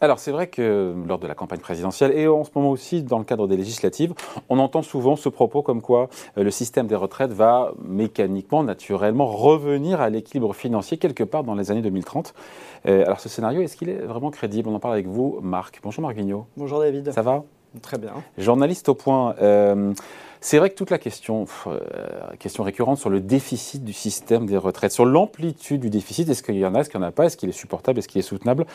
alors c'est vrai que lors de la campagne présidentielle et en ce moment aussi dans le cadre des législatives, on entend souvent ce propos comme quoi euh, le système des retraites va mécaniquement, naturellement revenir à l'équilibre financier quelque part dans les années 2030. Euh, alors ce scénario, est-ce qu'il est vraiment crédible? On en parle avec vous, Marc. Bonjour Marc Vignot. Bonjour David. Ça va? Très bien. Journaliste au point. Euh, c'est vrai que toute la question, euh, question récurrente sur le déficit du système des retraites, sur l'amplitude du déficit, est-ce qu'il y en a, est-ce qu'il n'y en a pas, est-ce qu'il est supportable, est-ce qu'il est soutenable,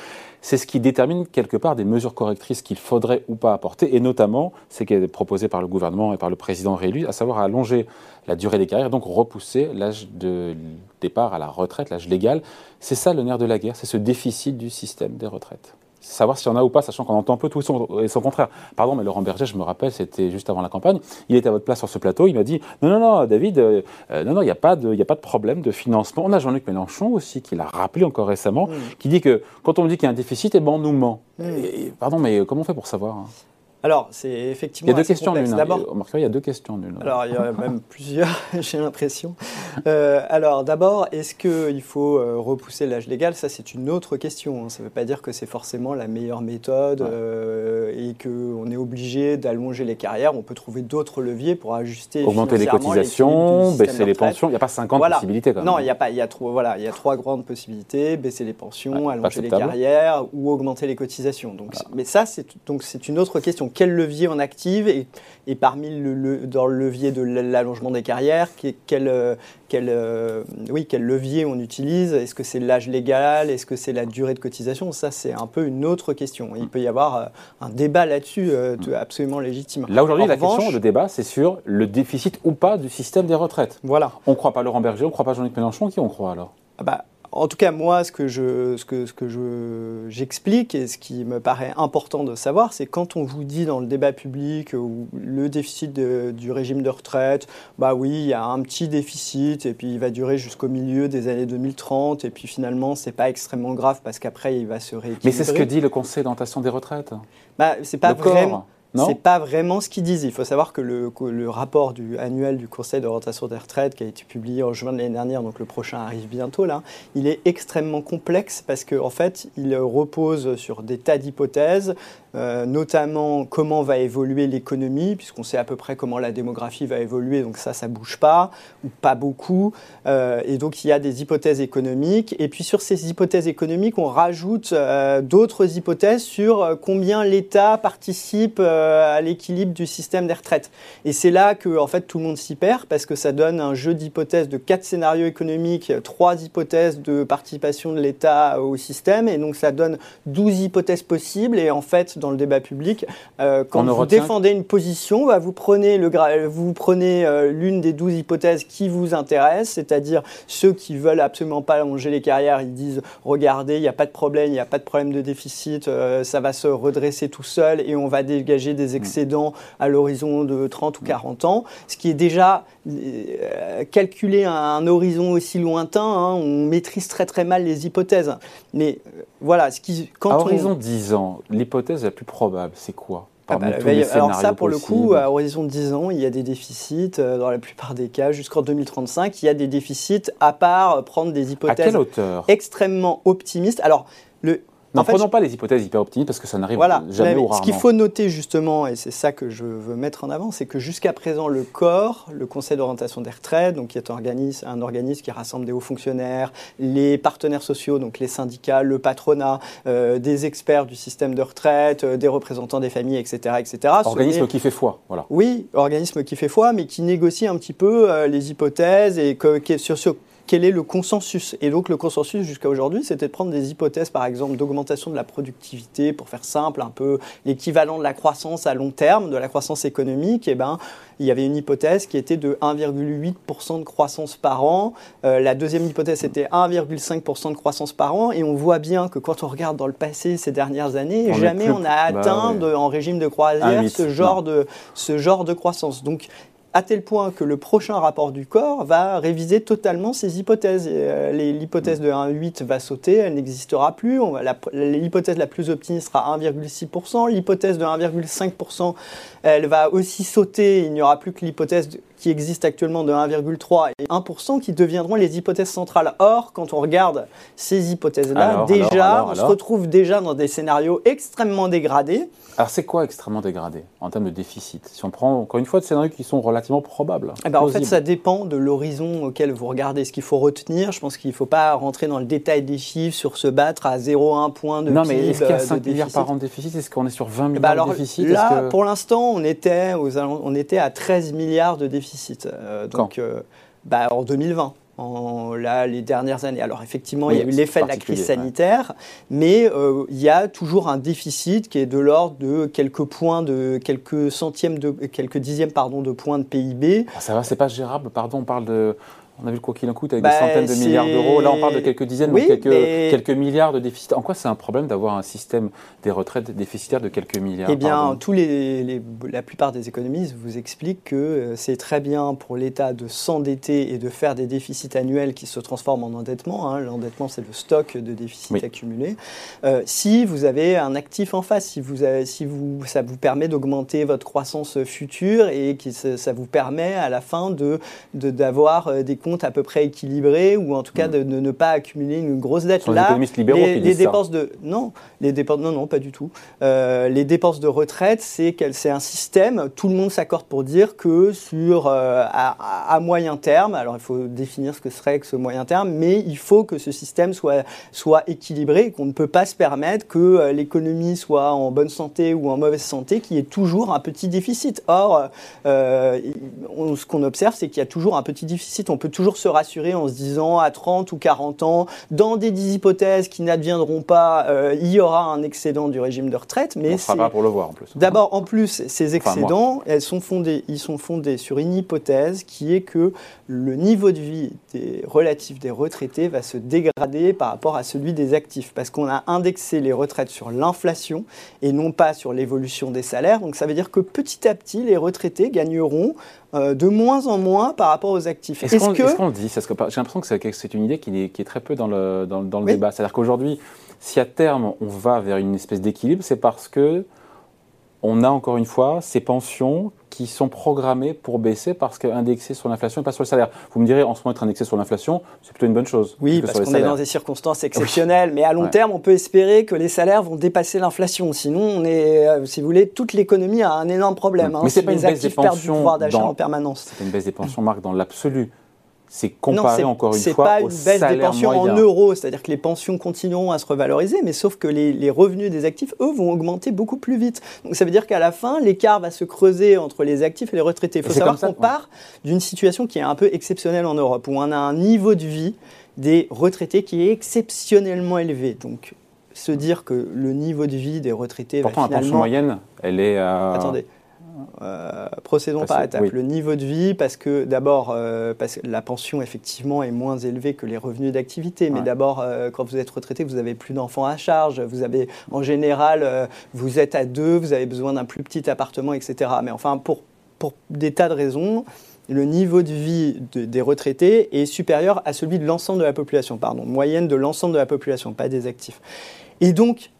c'est ce qui détermine quelque part des mesures correctrices qu'il faudrait ou pas apporter, et notamment ce qui est proposé par le gouvernement et par le président réélu, à savoir allonger la durée des carrières, donc repousser l'âge de départ à la retraite, l'âge légal. C'est ça le nerf de la guerre, c'est ce déficit du système des retraites savoir s'il y en a ou pas, sachant qu'on entend un peu tout et son, contraire. Pardon, mais Laurent Berger, je me rappelle, c'était juste avant la campagne, il était à votre place sur ce plateau, il m'a dit non, non, non, David, euh, euh, non, non, il n'y a, pas de, a pas de problème de financement. On a Jean-Luc Mélenchon aussi, qui l'a rappelé encore récemment, qui dit que quand on dit qu'il y a un déficit, eh ben, on nous ment. pardon, mais comment on fait pour savoir hein? Alors, c'est effectivement. Il y a deux questions en D'abord, il y a deux questions en Alors, il y a même plusieurs, j'ai l'impression. Euh, alors, d'abord, est-ce qu'il faut euh, repousser l'âge légal? Ça, c'est une autre question. Hein. Ça ne veut pas dire que c'est forcément la meilleure méthode euh, et qu'on est obligé d'allonger les carrières. On peut trouver d'autres leviers pour ajuster. Augmenter les cotisations, baisser les pensions. Il n'y a pas 50 possibilités quand même. Non, il y a pas. Il y a trois. Voilà, il y a trois grandes possibilités baisser les pensions, allonger les carrières ou augmenter les cotisations. Donc, mais ça, c'est donc c'est une autre question quel levier on active et, et parmi le, dans le levier de l'allongement des carrières, quel, euh, quel, euh, oui, quel levier on utilise? Est-ce que c'est l'âge légal? Est-ce que c'est la durée de cotisation? Ça, c'est un peu une autre question. Il peut y avoir euh, un débat là-dessus absolument légitime. Là, aujourd'hui, la question, le débat, c'est sur le déficit ou pas du système des retraites. Voilà. On ne croit pas Laurent Berger, on ne croit pas Jean-Luc Mélenchon, qui on croit alors? Ah bah, en tout cas, moi, ce que je, ce que, ce que je, j'explique et ce qui me paraît important de savoir, c'est quand on vous dit dans le débat public ou le déficit du régime de retraite, bah oui, il y a un petit déficit et puis il va durer jusqu'au milieu des années 2030 et puis finalement, c'est pas extrêmement grave parce qu'après, il va se rééquilibrer. Mais c'est ce que dit le Conseil d'orientation des retraites. Bah, c'est pas vraiment. C'est pas vraiment ce qu'ils disent. Il faut savoir que le, le rapport du, annuel du Conseil d'orientation des retraites, qui a été publié en juin de l'année dernière, donc le prochain arrive bientôt là, il est extrêmement complexe parce qu'en en fait, il repose sur des tas d'hypothèses, euh, notamment comment va évoluer l'économie, puisqu'on sait à peu près comment la démographie va évoluer, donc ça, ça bouge pas, ou pas beaucoup. Euh, et donc, il y a des hypothèses économiques. Et puis, sur ces hypothèses économiques, on rajoute euh, d'autres hypothèses sur combien l'État participe à l'équilibre du système des retraites. Et c'est là que, en fait, tout le monde s'y perd, parce que ça donne un jeu d'hypothèses de quatre scénarios économiques, trois hypothèses de participation de l'État au système, et donc ça donne 12 hypothèses possibles. Et en fait, dans le débat public. Euh, quand vous défendez une position, bah, vous prenez, le, vous prenez euh, l'une des douze hypothèses qui vous intéressent, c'est-à-dire ceux qui veulent absolument pas allonger les carrières, ils disent regardez, il n'y a pas de problème, il n'y a pas de problème de déficit, euh, ça va se redresser tout seul et on va dégager des mm. excédents à l'horizon de 30 ou 40 ans, ce qui est déjà calculé à un horizon aussi lointain, hein, on maîtrise très très mal les hypothèses. Mais voilà, ce qui, quand à horizon 10 ans, l'hypothèse plus probable, c'est quoi ah bah, alors ça, pour le coup, à horizon de 10 ans, il y a des déficits, euh, dans la plupart des cas, jusqu'en 2035, il y a des déficits, à part prendre des hypothèses extrêmement optimistes. Alors, le, N'en prenons pas les hypothèses hyper optimistes parce que ça n'arrive jamais ou rarement. Ce qu'il faut noter justement, et c'est ça que je veux mettre en avant, c'est que jusqu'à présent, le corps, le Conseil d'orientation des retraites, donc qui est un organisme, un organisme qui rassemble des hauts fonctionnaires, les partenaires sociaux, donc les syndicats, le patronat, euh, des experts du système de retraite, euh, des représentants des familles, etc. etc. Organisme qui fait foi, voilà. Oui, organisme qui fait foi, mais qui négocie un petit peu euh, les hypothèses et que, sur, sur quel est le consensus. Et donc le consensus jusqu'à aujourd'hui, c'était de prendre des hypothèses, par exemple, d'augmentation de la productivité, pour faire simple, un peu l'équivalent de la croissance à long terme, de la croissance économique. Et eh ben, il y avait une hypothèse qui était de 1,8% de croissance par an. Euh, la deuxième hypothèse était 1,5% de croissance par an. Et on voit bien que quand on regarde dans le passé ces dernières années, jamais on a bah atteint en régime de croisière ce genre, de, ce genre de croissance. Donc à tel point que le prochain rapport du corps va réviser totalement ces hypothèses. Euh, l'hypothèse de 1,8 va sauter, elle n'existera plus. L'hypothèse la plus optimiste sera 1,6%. L'hypothèse de 1,5%, elle va aussi sauter. Il n'y aura plus que l'hypothèse qui existe actuellement de 1,3 et 1% qui deviendront les hypothèses centrales. Or, quand on regarde ces hypothèses-là, déjà, on se retrouve déjà dans des scénarios extrêmement dégradés. Alors, c'est quoi extrêmement dégradé en termes de déficit? Si on prend encore une fois des scénarios qui sont relativement probables. Eh ben, en fait, ça dépend de l'horizon auquel vous regardez. Ce qu'il faut retenir, je pense qu'il ne faut pas rentrer dans le détail des chiffres sur se battre à 0,1 point de Non, mais est-ce qu'il y a 5 milliards par an de déficit? Est-ce qu'on est sur 20 eh ben, milliards de déficit? Là, pour l'instant, on était, on était à 13 milliards de déficit. Euh, donc, euh, bah, en 2020. En, là, les dernières années. Alors effectivement, il y a eu l'effet de la crise sanitaire, mais euh, il y a toujours un déficit qui est de l'ordre de quelques points, de quelques centièmes, de quelques dixièmes, pardon, de points de PIB. Ah, ça va, c'est pas gérable. Pardon, on parle de on a vu quoi qu'il en coûte avec des bah, centaines de milliards d'euros. Là, on parle de quelques dizaines, ou quelques, quelques milliards de déficit. En quoi c'est un problème d'avoir un système des retraites déficitaires de quelques milliards? Eh bien, tous les, la plupart des économistes vous expliquent que euh, c'est très bien pour l'État de s'endetter et de faire des déficits annuels qui se transforment en endettement. Hein. L'endettement, c'est le stock de déficits accumulés. Euh, si vous avez un actif en face, si, vous si vous, ça vous permet d'augmenter votre croissance future et que ça vous permet à la fin d'avoir de, euh, des à peu près équilibré ou en tout cas mm. de, ne pas accumuler une grosse dette. Là, les, les dépenses de non, les dépenses non non pas du tout. Euh, les dépenses de retraite, c'est qu'elle c'est un système. Tout le monde s'accorde pour dire que sur euh, à, moyen terme, alors il faut définir ce que serait que ce moyen terme, mais il faut que ce système soit soit équilibré, qu'on ne peut pas se permettre que euh, l'économie soit en bonne santé ou en mauvaise santé, qu'il y ait toujours un petit déficit. Or, ce qu'on observe, c'est qu'il y a toujours un petit déficit. On peut toujours se rassurer en se disant à 30 ou 40 ans, dans des hypothèses qui n'adviendront pas, euh, il y aura un excédent du régime de retraite. Mais On pas pour le voir en plus. D'abord, en plus, ces excédents, elles sont fondés, ils sont fondés sur une hypothèse qui est que le niveau de vie des relatifs des retraités va se dégrader par rapport à celui des actifs, parce qu'on a indexé les retraites sur l'inflation et non pas sur l'évolution des salaires. Donc ça veut dire que petit à petit, les retraités gagneront euh, de moins en moins par rapport aux actifs. Est-ce qu'on le dit J'ai l'impression que c'est une idée qui est, qui est, très peu dans le, dans, le débat. C'est-à-dire qu'aujourd'hui, si à terme on va vers une espèce d'équilibre, c'est parce que on a encore une fois ces pensions qui sont programmées pour baisser parce qu'indexées sur l'inflation et pas sur le salaire. Vous me direz, en ce moment, être indexé sur l'inflation, c'est plutôt une bonne chose. Oui, parce qu'on est dans des circonstances exceptionnelles, mais à long terme, on peut espérer que les salaires vont dépasser l'inflation. Sinon, on est, euh, si vous voulez, toute l'économie a un énorme problème. Mais hein, c'est pas une baisse des pensions en permanence. C'est une baisse des pensions, Marc, dans l'absolu c'est comparé encore une fois pas une baisse des pensions en euros, c'est-à-dire que les pensions continueront à se revaloriser, mais sauf que les, revenus des actifs, eux, vont augmenter beaucoup plus vite. Donc ça veut dire qu'à la fin, l'écart va se creuser entre les actifs et les retraités. Il faut savoir qu'on part d'une situation qui est un peu exceptionnelle en Europe, où on a un niveau de vie des retraités qui est exceptionnellement élevé. Donc se dire que le niveau de vie des retraités Pourtant, va finalement... la pension moyenne, elle est à... Attendez, euh, procédons par étapes. Le niveau de vie, parce que d'abord, euh, la pension effectivement est moins élevée que les revenus d'activité, mais d'abord, euh, quand vous êtes retraité, vous avez plus d'enfants à charge, vous avez en général, vous êtes à deux, vous avez besoin d'un plus petit appartement, etc. Mais enfin, pour, pour des tas de raisons, le niveau de vie des retraités est supérieur à celui de l'ensemble de la population, pardon, moyenne de l'ensemble de la population, pas des actifs. Et donc,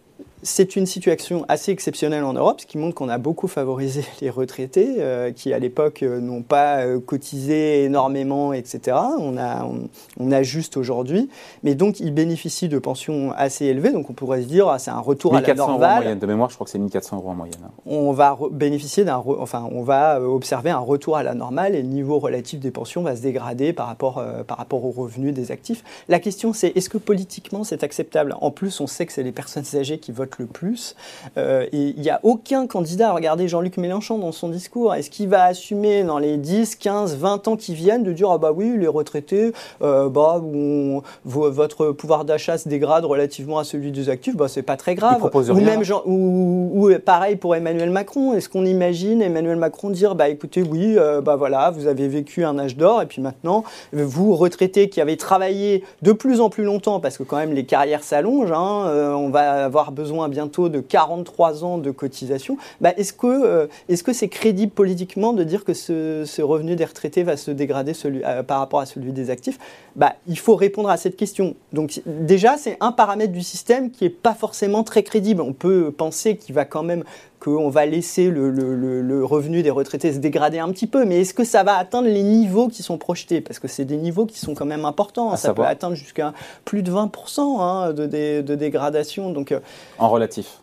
c'est une situation assez exceptionnelle en Europe, ce qui montre qu'on a beaucoup favorisé les retraités, euh, qui à l'époque euh, n'ont pas euh, cotisé énormément, etc. On, a, on, ajuste aujourd'hui, mais donc ils bénéficient de pensions assez élevées, donc on pourrait se dire ah, c'est un retour à la normale. en moyenne. De mémoire, je crois que c'est 1400 euros en moyenne. Hein. On va bénéficier d'un, enfin on va observer un retour à la normale et le niveau relatif des pensions va se dégrader par rapport, par rapport aux revenus des actifs. La question c'est est-ce que politiquement c'est acceptable? En plus, on sait que c'est les personnes âgées qui votent le plus. Euh, et il n'y a aucun candidat, regardez Jean-Luc Mélenchon dans son discours, est-ce qu'il va assumer dans les 10, 15, 20 ans qui viennent de dire ah bah oui, les retraités, euh, bah, votre pouvoir d'achat se dégrade relativement à celui des actifs, bah c'est pas très grave. Ou même ou, pareil pour Emmanuel Macron, est-ce qu'on imagine Emmanuel Macron dire bah écoutez oui, euh, bah voilà, vous avez vécu un âge d'or et puis maintenant vous retraités qui avez travaillé de plus en plus longtemps parce que quand même les carrières s'allongent, hein, on va avoir besoin bientôt de 43 ans de cotisation, bah, est-ce que euh, est-ce que c'est crédible politiquement de dire que ce, revenu des retraités va se dégrader euh, par rapport à celui des actifs? Bah, Il faut répondre à cette question. Donc déjà, c'est un paramètre du système qui n'est pas forcément très crédible. On peut penser qu'il va quand même qu'on va laisser le, revenu des retraités se dégrader un petit peu, mais est-ce que ça va atteindre les niveaux qui sont projetés? Parce que c'est des niveaux qui sont quand même importants. ça peut atteindre jusqu'à plus de 20% hein, de, de, dégradation. Donc, euh, en relatif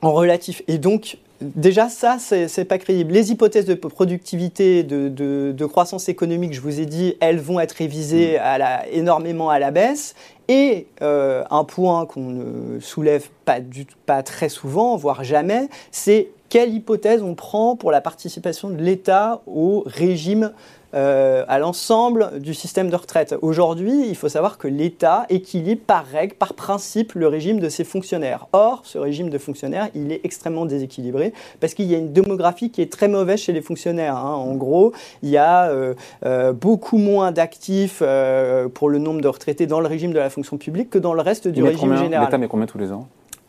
En relatif. Et donc, Déjà, ça, c'est pas crédible. Les hypothèses de productivité, de, croissance économique, je vous ai dit, elles vont être révisées mm. énormément à la baisse. Et euh, un point qu'on ne soulève pas, du, pas très souvent, voire jamais, c'est quelle hypothèse on prend pour la participation de l'État au régime euh, à l'ensemble du système de retraite. Aujourd'hui, il faut savoir que l'État équilibre par règle, par principe, le régime de ses fonctionnaires. Or, ce régime de fonctionnaires, il est extrêmement déséquilibré parce qu'il y a une démographie qui est très mauvaise chez les fonctionnaires. Hein. En gros, il y a euh, euh, beaucoup moins d'actifs pour le nombre de retraités dans le régime de la fonction publique que dans le reste du régime général. L'État met combien tous les ans?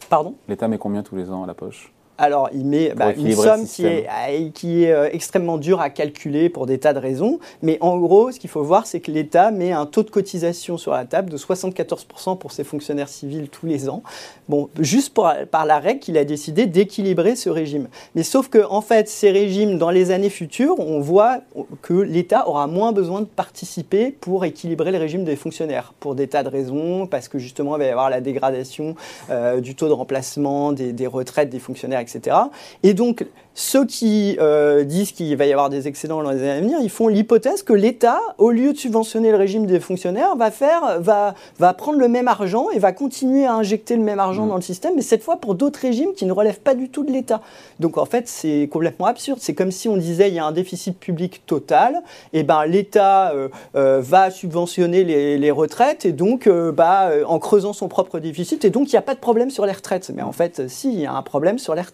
Pardon? L'État met combien tous les ans à la poche? Alors, il met bah, une somme qui est, euh, qui est euh, extrêmement dure à calculer pour des tas de raisons. Mais en gros, ce qu'il faut voir, c'est que l'État met un taux de cotisation sur la table de 74% pour ses fonctionnaires civils tous les ans. Bon, juste par la règle qu'il a décidé d'équilibrer ce régime. Mais sauf que, en fait, ces régimes, dans les années futures, on voit que l'État aura moins besoin de participer pour équilibrer le régime des fonctionnaires, pour des tas de raisons, parce que justement, il va y avoir la dégradation euh, du taux de remplacement des, des retraites des fonctionnaires, etc. Et donc, ceux qui euh, disent qu'il va y avoir des excédents dans les années à venir, ils font l'hypothèse que l'État, au lieu de subventionner le régime des fonctionnaires, va, faire, va, va prendre le même argent et va continuer à injecter le même argent mmh. dans le système, mais cette fois pour d'autres régimes qui ne relèvent pas du tout de l'État. Donc en fait, c'est complètement absurde. C'est comme si on disait il y a un déficit public total, et ben l'État euh, euh, va subventionner les, les, retraites et donc bah, en creusant son propre déficit, et donc il n'y a pas de problème sur les retraites. Mais en fait, si, il y a un problème sur les retraites.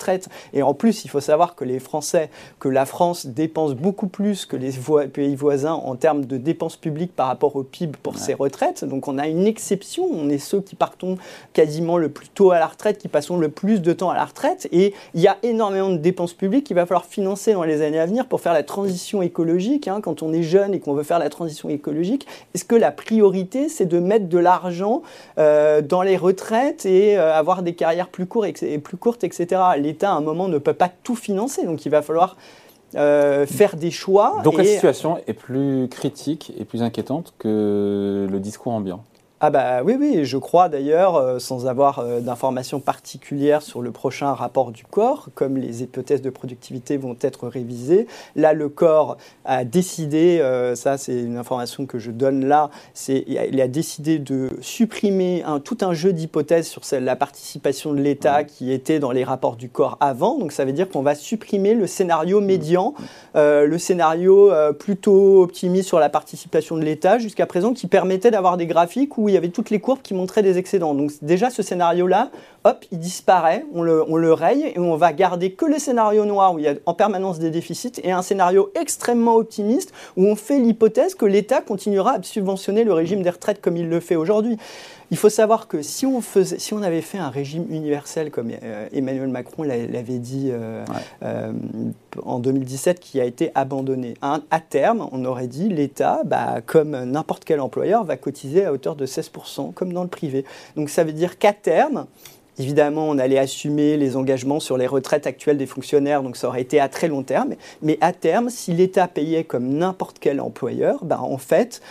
Et en plus, il faut savoir que les Français, que la France dépense beaucoup plus que les pays voisins en termes de dépenses publiques par rapport au PIB pour ses retraites. Donc on a une exception. On est ceux qui partons quasiment le plus tôt à la retraite, qui passons le plus de temps à la retraite. Et il y a énormément de dépenses publiques qu'il va falloir financer dans les années à venir pour faire la transition écologique. Hein. Quand on est jeune et qu'on veut faire la transition écologique, est-ce que la priorité, c'est de mettre de l'argent euh, dans les retraites et euh, avoir des carrières plus, courtes, et plus courtes, etc. L'État, à un moment, ne peut pas tout financer donc il va falloir euh, faire des choix. Donc la situation est plus critique et plus inquiétante que le discours ambiant. Ah bah oui, oui, je crois d'ailleurs, euh, sans avoir euh, d'informations particulières sur le prochain rapport du corps, comme les hypothèses de productivité vont être révisées, là le corps a décidé, euh, ça c'est une information que je donne là, c'est il a décidé de supprimer un, tout un jeu d'hypothèses sur la participation de l'État qui était dans les rapports du corps avant, donc ça veut dire qu'on va supprimer le scénario médian, le scénario plutôt optimiste sur la participation de l'État jusqu'à présent qui permettait d'avoir des graphiques où il y avait toutes les courbes qui montraient des excédents. Donc déjà ce scénario-là, hop, il disparaît, on le, on le raye et on va garder que le scénario noir où il y a en permanence des déficits et un scénario extrêmement optimiste où on fait l'hypothèse que l'État continuera à subventionner le régime des retraites comme il le fait aujourd'hui. Il faut savoir que si on, faisait, si on avait fait un régime universel, comme euh, Emmanuel Macron l'avait dit euh, euh, en 2017, qui a été abandonné, à, terme, on aurait dit l'État, bah, comme n'importe quel employeur, va cotiser à hauteur de 16%, comme dans le privé. Donc ça veut dire qu'à terme, Évidemment, on allait assumer les engagements sur les retraites actuelles des fonctionnaires, donc ça aurait été à très long terme. Mais à terme, si l'État payait comme n'importe quel employeur, ben en fait,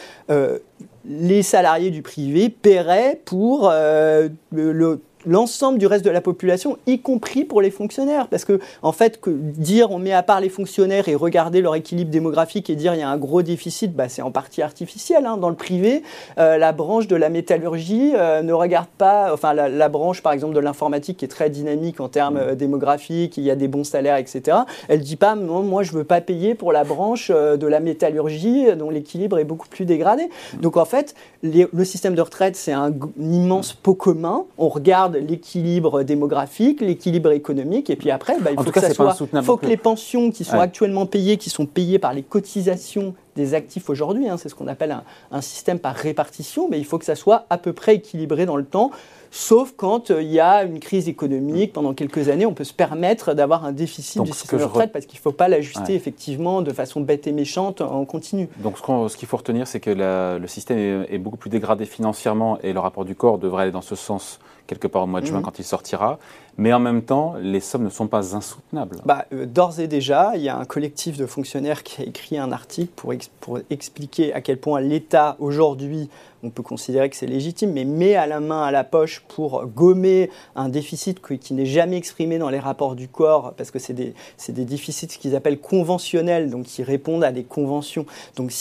les salariés du privé paieraient pour euh, le, l'ensemble du reste de la population, y compris pour les fonctionnaires. Parce que, en fait, que dire on met à part les fonctionnaires et regarder leur équilibre démographique et dire il y a un gros déficit, bah, c'est en partie artificiel. Hein. Dans le privé, euh, la branche de la métallurgie euh, ne regarde pas, enfin, la, branche, par exemple, de l'informatique qui est très dynamique en termes euh, démographiques, il y a des bons salaires, etc. Elle dit pas, non, moi, je veux pas payer pour la branche de la métallurgie dont l'équilibre est beaucoup plus dégradé. Donc, en fait, le système de retraite, c'est un immense pot commun. On regarde l'équilibre démographique, l'équilibre économique, et puis après, bah, il faut, que, ça soit, faut que les pensions qui sont actuellement payées, qui sont payées par les cotisations des actifs aujourd'hui. Hein. c'est ce qu'on appelle un, un, système par répartition, mais il faut que ça soit à peu près équilibré dans le temps sauf quand euh, il y a une crise économique pendant quelques années, on peut se permettre d'avoir un déficit du système de retraite parce qu'il ne faut pas l'ajuster effectivement de façon bête et méchante en continu. Donc ce qu'il faut retenir, c'est que le système est, beaucoup plus dégradé financièrement et le rapport du corps devrait aller dans ce sens quelque part au mois de juin mhm. quand il sortira. Mais en même temps, les sommes ne sont pas insoutenables. Bah, euh, D'ores et déjà, il y a un collectif de fonctionnaires qui a écrit un article pour, expliquer à quel point l'État aujourd'hui on peut considérer que c'est légitime, mais met à la main, à la poche pour gommer un déficit qui, n'est jamais exprimé dans les rapports du corps, parce que c'est des, déficits qu'ils appellent conventionnels, donc qui répondent à des conventions. Donc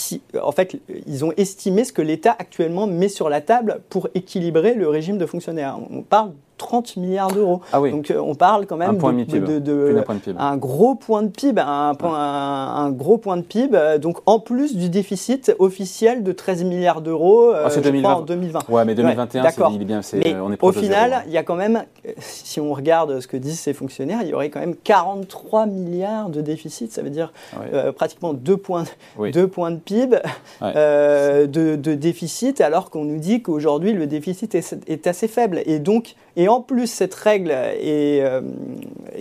en fait, ils ont estimé ce que l'État actuellement met sur la table pour équilibrer le régime de fonctionnaires. On parle 30 milliards d'euros. Ah Donc euh, on parle quand même de, un gros point de PIB, un, un, gros point de PIB. Donc en plus du déficit officiel de 13 milliards d'euros euh, ah, en 2020. Ouais, mais 2021, c'est il est bien, mais on est Au final, il y a quand même, si on regarde ce que disent ces fonctionnaires, il y aurait quand même 43 milliards de déficit. Ça veut dire ah euh, pratiquement deux points, deux points de PIB de, déficit, alors qu'on nous dit qu'aujourd'hui le déficit est, est assez faible. Et donc et en plus, cette règle est, euh,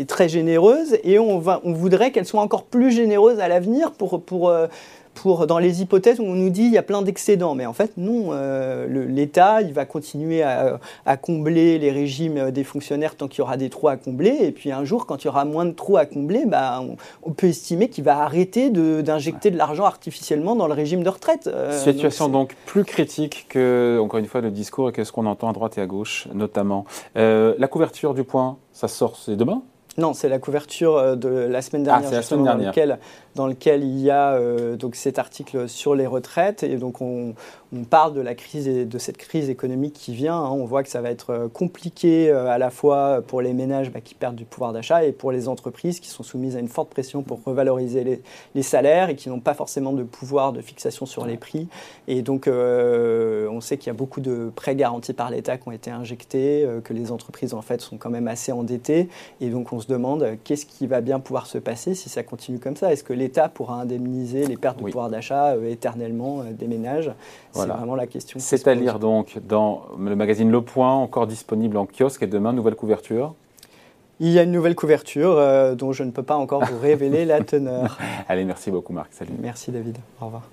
très généreuse et on, voudrait qu'elle soit encore plus généreuse à l'avenir pour, pour, euh, pour, dans les hypothèses où on nous dit il y a plein d'excédents. Mais en fait, non, euh, l'État, il va continuer à, combler les régimes des fonctionnaires tant qu'il y aura des trous à combler. Et puis un jour, quand il y aura moins de trous à combler, bah, on, peut estimer qu'il va arrêter d'injecter de, l'argent artificiellement dans le régime de retraite. Euh, Situation donc, plus critique que, encore une fois, le discours et qu'est-ce qu'on entend à droite et à gauche, notamment. Euh, la couverture du point, ça sort, c'est demain? Non, c'est la couverture de la semaine dernière, ah, la semaine dernière. Dans, dans lequel il y a euh, donc cet article sur les retraites et donc on, parle de la crise et de cette crise économique qui vient. Hein. On voit que ça va être euh, compliqué euh, à la fois pour les ménages bah, qui perdent du pouvoir d'achat et pour les entreprises qui sont soumises à une forte pression pour revaloriser les, salaires et qui n'ont pas forcément de pouvoir de fixation sur les prix. Et donc on sait qu'il y a beaucoup de prêts garantis par l'État qui ont été injectés, que les entreprises en fait sont quand même assez endettées et donc on se demande qu'est-ce qui va bien pouvoir se passer si ça continue comme ça? Est-ce que l'État pourra indemniser les pertes de pouvoir d'achat euh, éternellement euh, des ménages? C'est vraiment la question. C'est à lire donc dans le magazine Le Point, encore disponible en kiosque, et demain, nouvelle couverture il y a une nouvelle couverture euh, dont je ne peux pas encore vous révéler la teneur. Allez, merci beaucoup Marc. Salut. Merci David. Au revoir.